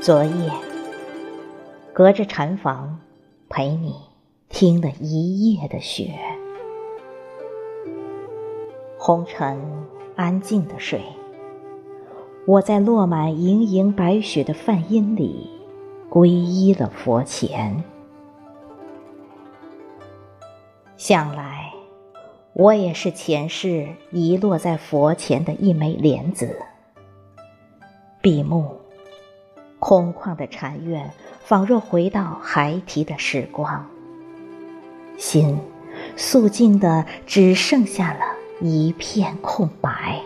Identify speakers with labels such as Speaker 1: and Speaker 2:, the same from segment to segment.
Speaker 1: 昨夜，隔着禅房陪你听了一夜的雪，红尘安静的睡，我在落满盈盈白雪的梵音里皈依了佛前。想来，我也是前世遗落在佛前的一枚莲子，闭目。空旷的禅院，仿若回到孩提的时光。心肃静的只剩下了一片空白。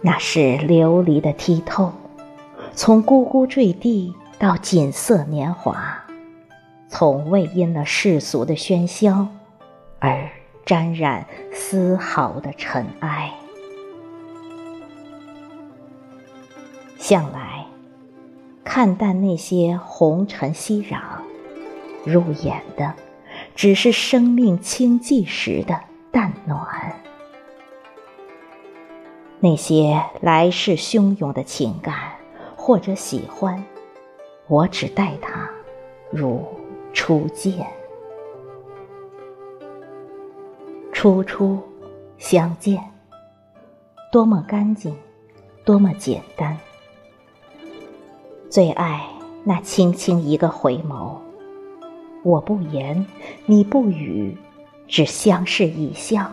Speaker 1: 那是琉璃的剔透，从咕咕坠地到锦瑟年华，从未因了世俗的喧嚣而沾染丝毫的尘埃。向来看淡那些红尘熙攘，入眼的只是生命清寂时的淡暖。那些来势汹涌的情感或者喜欢，我只待它如初见。初初相见，多么干净，多么简单。最爱那轻轻一个回眸，我不言，你不语，只相视一笑，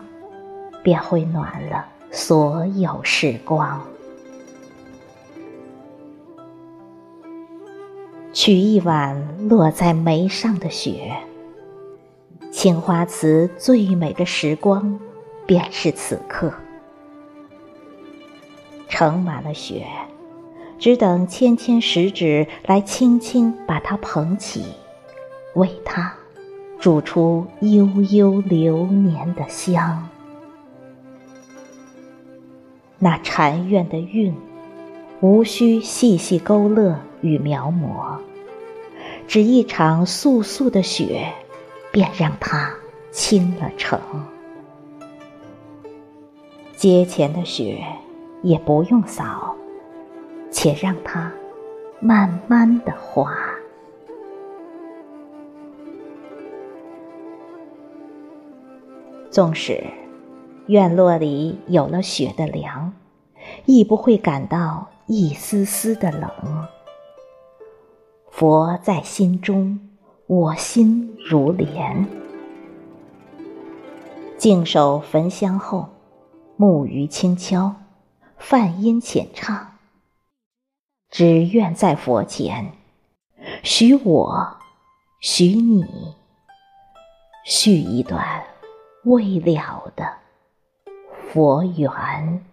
Speaker 1: 便会暖了所有时光。取一碗落在眉上的雪，青花瓷最美的时光，便是此刻，盛满了雪。只等纤纤十指来轻轻把它捧起，为它煮出悠悠流年的香。那禅院的韵，无需细细勾勒与描摹，只一场簌簌的雪，便让它倾了城。阶前的雪也不用扫。且让它慢慢的滑。纵使院落里有了雪的凉，亦不会感到一丝丝的冷。佛在心中，我心如莲。静守焚香后，木鱼轻敲，梵音浅唱。只愿在佛前，许我，许你，续一段未了的佛缘。